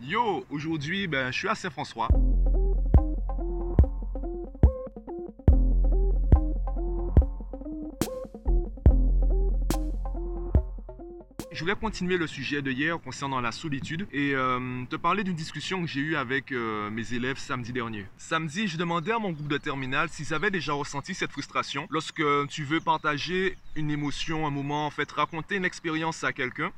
Yo, aujourd'hui, ben, je suis à Saint-François. Je voulais continuer le sujet de hier concernant la solitude et euh, te parler d'une discussion que j'ai eue avec euh, mes élèves samedi dernier. Samedi, je demandais à mon groupe de terminale s'ils avaient déjà ressenti cette frustration lorsque tu veux partager une émotion, un moment, en fait, raconter une expérience à quelqu'un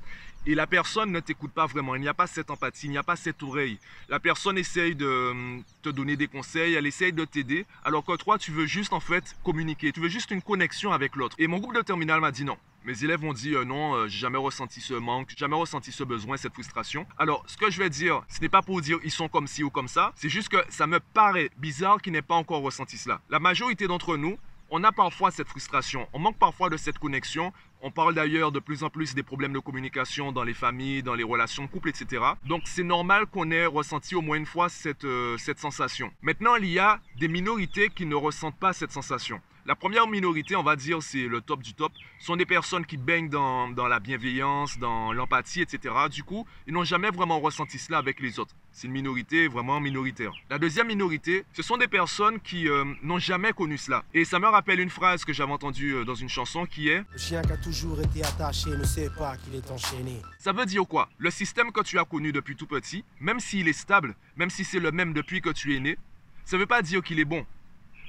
et la personne ne t'écoute pas vraiment. Il n'y a pas cette empathie, il n'y a pas cette oreille. La personne essaye de euh, te donner des conseils, elle essaye de t'aider, alors que toi, tu veux juste en fait communiquer, tu veux juste une connexion avec l'autre. Et mon groupe de terminale m'a dit non. Mes élèves ont dit euh, non, euh, j'ai jamais ressenti ce manque, jamais ressenti ce besoin, cette frustration. Alors, ce que je vais dire, ce n'est pas pour dire ils sont comme ci ou comme ça, c'est juste que ça me paraît bizarre qu'ils n'aient pas encore ressenti cela. La majorité d'entre nous, on a parfois cette frustration, on manque parfois de cette connexion. On parle d'ailleurs de plus en plus des problèmes de communication dans les familles, dans les relations de couple, etc. Donc c'est normal qu'on ait ressenti au moins une fois euh, cette sensation. Maintenant, il y a des minorités qui ne ressentent pas cette sensation. La première minorité, on va dire, c'est le top du top, sont des personnes qui baignent dans, dans la bienveillance, dans l'empathie, etc. Du coup, ils n'ont jamais vraiment ressenti cela avec les autres. C'est une minorité vraiment minoritaire. La deuxième minorité, ce sont des personnes qui euh, n'ont jamais connu cela. Et ça me rappelle une phrase que j'avais entendue euh, dans une chanson qui est Le chien qui a toujours été attaché ne sait pas qu'il est enchaîné. Ça veut dire quoi? Le système que tu as connu depuis tout petit, même s'il est stable, même si c'est le même depuis que tu es né, ça ne veut pas dire qu'il est bon.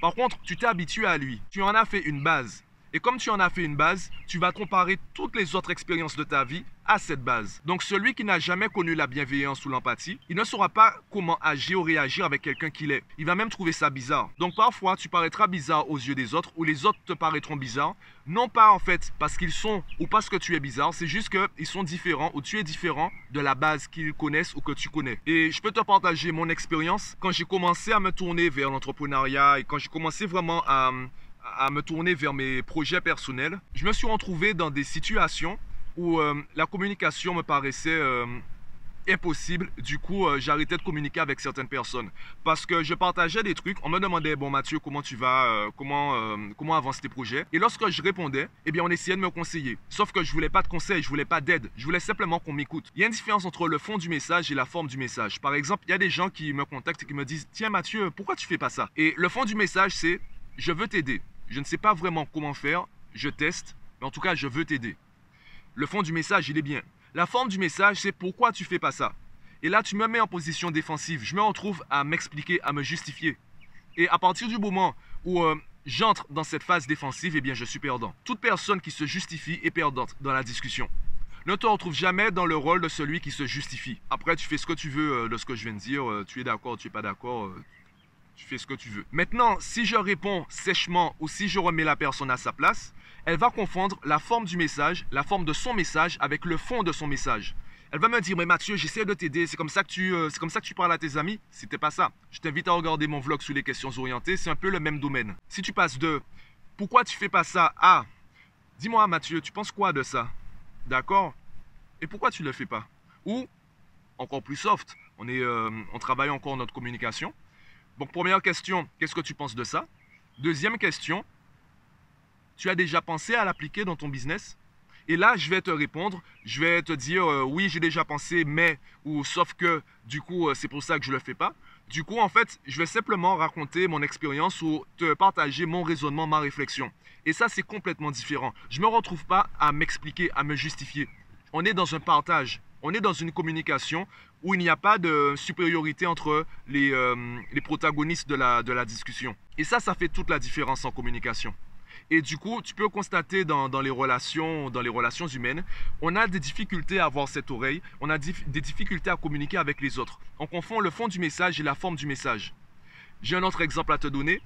Par contre, tu t'es habitué à lui. Tu en as fait une base. Et comme tu en as fait une base, tu vas comparer toutes les autres expériences de ta vie à cette base. Donc celui qui n'a jamais connu la bienveillance ou l'empathie, il ne saura pas comment agir ou réagir avec quelqu'un qu'il est. Il va même trouver ça bizarre. Donc parfois, tu paraîtras bizarre aux yeux des autres ou les autres te paraîtront bizarres. Non pas en fait parce qu'ils sont ou parce que tu es bizarre, c'est juste qu'ils sont différents ou tu es différent de la base qu'ils connaissent ou que tu connais. Et je peux te partager mon expérience quand j'ai commencé à me tourner vers l'entrepreneuriat et quand j'ai commencé vraiment à à me tourner vers mes projets personnels, je me suis retrouvé dans des situations où euh, la communication me paraissait euh, impossible. Du coup, euh, j'arrêtais de communiquer avec certaines personnes parce que je partageais des trucs. On me demandait bon Mathieu, comment tu vas, comment comment avancent tes projets? Et lorsque je répondais, eh bien on essayait de me conseiller. Sauf que je voulais pas de conseils, je voulais pas d'aide. Je voulais simplement qu'on m'écoute. Il y a une différence entre le fond du message et la forme du message. Par exemple, il y a des gens qui me contactent et qui me disent tiens Mathieu, pourquoi tu fais pas ça Et le fond du message c'est je veux t'aider. Je ne sais pas vraiment comment faire, je teste, mais en tout cas, je veux t'aider. Le fond du message, il est bien. La forme du message, c'est pourquoi tu fais pas ça. Et là, tu me mets en position défensive. Je me retrouve à m'expliquer, à me justifier. Et à partir du moment où euh, j'entre dans cette phase défensive, eh bien, je suis perdant. Toute personne qui se justifie est perdante dans la discussion. Ne te retrouve jamais dans le rôle de celui qui se justifie. Après, tu fais ce que tu veux euh, de ce que je viens de dire. Euh, tu es d'accord, tu es pas d'accord tu fais ce que tu veux. Maintenant, si je réponds sèchement ou si je remets la personne à sa place, elle va confondre la forme du message, la forme de son message avec le fond de son message. Elle va me dire, mais Mathieu, j'essaie de t'aider, c'est comme, ça que tu, euh, comme ça que tu parles à tes amis. C'était pas ça. Je t'invite à regarder mon vlog sur les questions orientées, c'est un peu le même domaine. Si tu passes de pourquoi tu fais pas ça à dis-moi Mathieu, tu penses quoi de ça? D'accord? Et pourquoi tu le fais pas? Ou, encore plus soft, on, euh, on travaille encore notre communication. Donc première question, qu'est-ce que tu penses de ça? Deuxième question, tu as déjà pensé à l'appliquer dans ton business? Et là, je vais te répondre, je vais te dire euh, oui, j'ai déjà pensé, mais ou sauf que du coup, euh, c'est pour ça que je ne le fais pas. Du coup, en fait, je vais simplement raconter mon expérience ou te partager mon raisonnement, ma réflexion. Et ça, c'est complètement différent. Je ne me retrouve pas à m'expliquer, à me justifier. On est dans un partage on est dans une communication où il n'y a pas de supériorité entre les, euh, protagonistes de la, discussion. Et ça, ça fait toute la différence en communication. Et du coup, tu peux constater dans, dans, les relations, dans les relations humaines, on a des difficultés à avoir cette oreille, on a des difficultés à communiquer avec les autres. On confond le fond du message et la forme du message. J'ai un autre exemple à te donner.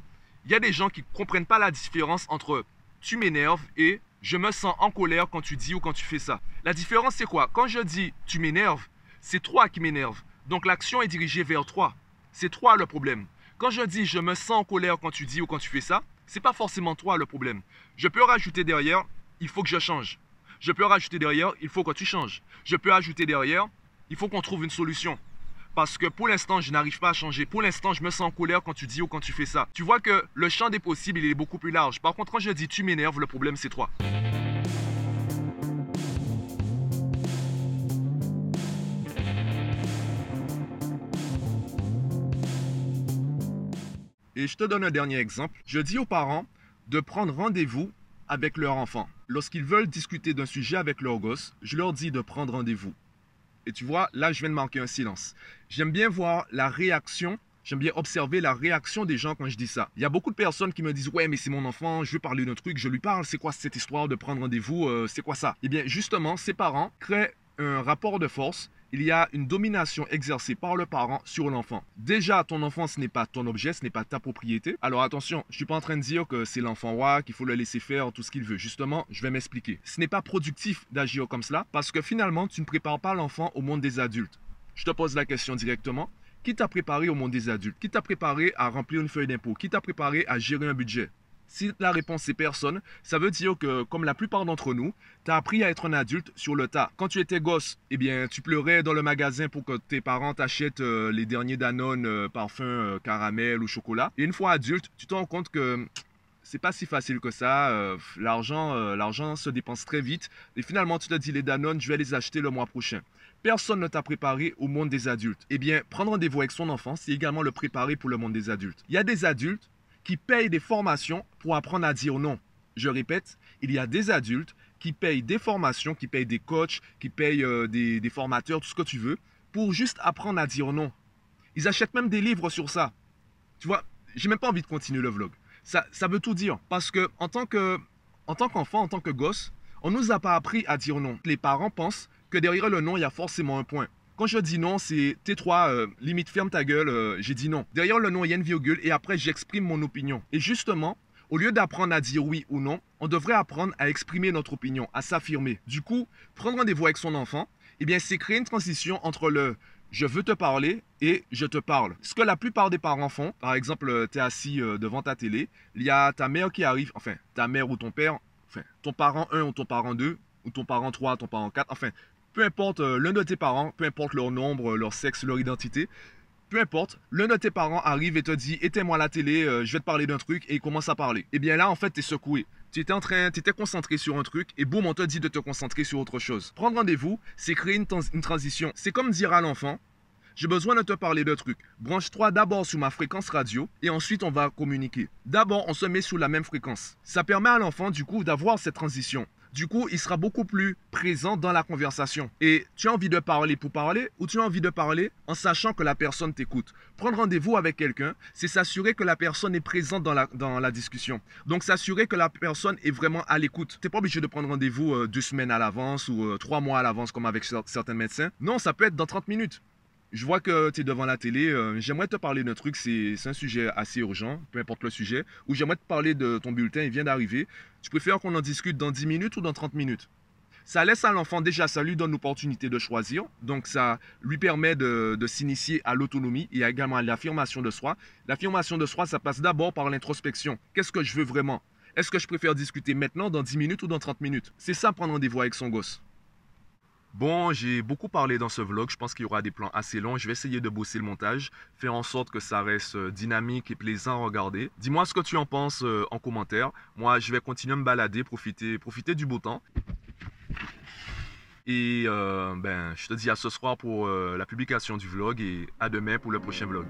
Il y a des gens qui ne comprennent pas la différence entre tu m'énerves et je me sens en colère quand tu dis ou quand tu fais ça. La différence, c'est quoi? Quand je dis tu m'énerves, c'est toi qui m'énerve. Donc l'action est dirigée vers toi. C'est toi le problème. Quand je dis je me sens en colère quand tu dis ou quand tu fais ça, c'est pas forcément toi le problème. Je peux rajouter derrière, il faut que je change. Je peux rajouter derrière, il faut que tu changes. Je peux ajouter derrière, il faut qu'on trouve une solution parce que pour l'instant, je n'arrive pas à changer. Pour l'instant, je me sens en colère quand tu dis ou quand tu fais ça. Tu vois que le champ des possibles, il est beaucoup plus large. Par contre, quand je dis tu m'énerves, le problème, c'est toi. Et je te donne un dernier exemple. Je dis aux parents de prendre rendez-vous avec leur enfant. Lorsqu'ils veulent discuter d'un sujet avec leur gosse, je leur dis de prendre rendez-vous. Et tu vois, là, je viens de marquer un silence. J'aime bien voir la réaction J'aime bien observer la réaction des gens quand je dis ça. Il y a beaucoup de personnes qui me disent Ouais, mais c'est mon enfant, je veux parler d'un truc, je lui parle, c'est quoi cette histoire de prendre rendez-vous, euh, c'est quoi ça? Eh bien, justement, ces parents créent un rapport de force il y a une domination exercée par le parent sur l'enfant. Déjà, ton enfant, ce n'est pas ton objet, ce n'est pas ta propriété. Alors attention, je ne suis pas en train de dire que c'est l'enfant roi, qu'il faut le laisser faire tout ce qu'il veut. Justement, je vais m'expliquer. Ce n'est pas productif d'agir comme cela parce que finalement, tu ne prépares pas l'enfant au monde des adultes. Je te pose la question directement. Qui t'a préparé au monde des adultes? Qui t'a préparé à remplir une feuille d'impôt? Qui t'a préparé à gérer un budget? Si la réponse est personne, ça veut dire que, comme la plupart d'entre nous, tu as appris à être un adulte sur le tas. Quand tu étais gosse, eh bien, tu pleurais dans le magasin pour que tes parents t'achètent euh, les derniers Danone, euh, parfums, euh, caramel ou chocolat. Et une fois adulte, tu te rends compte que c'est pas si facile que ça. l'argent, l'argent se dépense très vite. Et finalement, tu te dis, les Danone, je vais les acheter le mois prochain. Personne ne t'a préparé au monde des adultes. Eh bien, prendre rendez-vous avec son enfant, c'est également le préparer pour le monde des adultes. Il y a des adultes qui payent des formations pour apprendre à dire non. Je répète, il y a des adultes qui payent des formations, qui payent des coachs, qui payent euh, des, formateurs, tout ce que tu veux, pour juste apprendre à dire non. Ils achètent même des livres sur ça. Tu vois, j'ai même pas envie de continuer le vlog. Ça, ça veut tout dire. Parce que en tant que, en tant qu'enfant, en tant que gosse, on nous a pas appris à dire non. Les parents pensent que derrière le non, il y a forcément un point. Je dis non, c'est T3, euh, limite ferme ta gueule, euh, j'ai dit non. Derrière le non, il y a une virgule et après j'exprime mon opinion. Et justement, au lieu d'apprendre à dire oui ou non, on devrait apprendre à exprimer notre opinion, à s'affirmer. Du coup, prendre rendez-vous avec son enfant, eh bien, c'est créer une transition entre le je veux te parler et je te parle. Ce que la plupart des parents font, par exemple, euh, tu es assis devant ta télé, il y a ta mère qui arrive, enfin, ta mère ou ton père, enfin, ton parent 1 ou ton parent 2, ou ton parent 3, ton parent 4, enfin, peu importe euh, l'un de tes parents, peu importe leur nombre, leur sexe, leur identité, peu importe, l'un de tes parents arrive et te dit éteins-moi la télé, euh, je vais te parler d'un truc et il commence à parler. Et eh bien là, en fait, tu es secoué. Tu étais en train, étais concentré sur un truc et boum, on te dit de te concentrer sur autre chose. Prendre rendez-vous, c'est créer une, une transition. C'est comme dire à l'enfant j'ai besoin de te parler de trucs. Branche-toi d'abord sur ma fréquence radio et ensuite on va communiquer. D'abord, on se met sous la même fréquence. Ça permet à l'enfant du coup d'avoir cette transition. Du coup, il sera beaucoup plus présent dans la conversation. Et tu as envie de parler pour parler ou tu as envie de parler en sachant que la personne t'écoute? Prendre rendez-vous avec quelqu'un, c'est s'assurer que la personne est présente dans la, dans la discussion. Donc, s'assurer que la personne est vraiment à l'écoute. Tu n'es pas obligé de prendre rendez-vous euh, deux semaines à l'avance ou euh, trois mois à l'avance comme avec certains médecins. Non, ça peut être dans 30 minutes je vois que tu es devant la télé. Euh, j'aimerais te parler d'un truc, c'est un sujet assez urgent, peu importe le sujet. Ou j'aimerais te parler de ton bulletin, il vient d'arriver. Tu préfères qu'on en discute dans 10 minutes ou dans 30 minutes? Ça laisse à l'enfant déjà, ça lui donne l'opportunité de choisir. Donc ça lui permet de, s'initier à l'autonomie et également à l'affirmation de soi. L'affirmation de soi, ça passe d'abord par l'introspection. Qu'est-ce que je veux vraiment? Est-ce que je préfère discuter maintenant, dans 10 minutes ou dans 30 minutes? C'est ça prendre rendez-vous avec son gosse. Bon, j'ai beaucoup parlé dans ce vlog. Je pense qu'il y aura des plans assez longs. Je vais essayer de bosser le montage, faire en sorte que ça reste euh, dynamique et plaisant à regarder. Dis-moi ce que tu en penses euh, en commentaire. Moi, je vais continuer à me balader, profiter, du beau temps. Et euh, ben, je te dis à ce soir pour la publication du vlog et à demain pour le prochain vlog.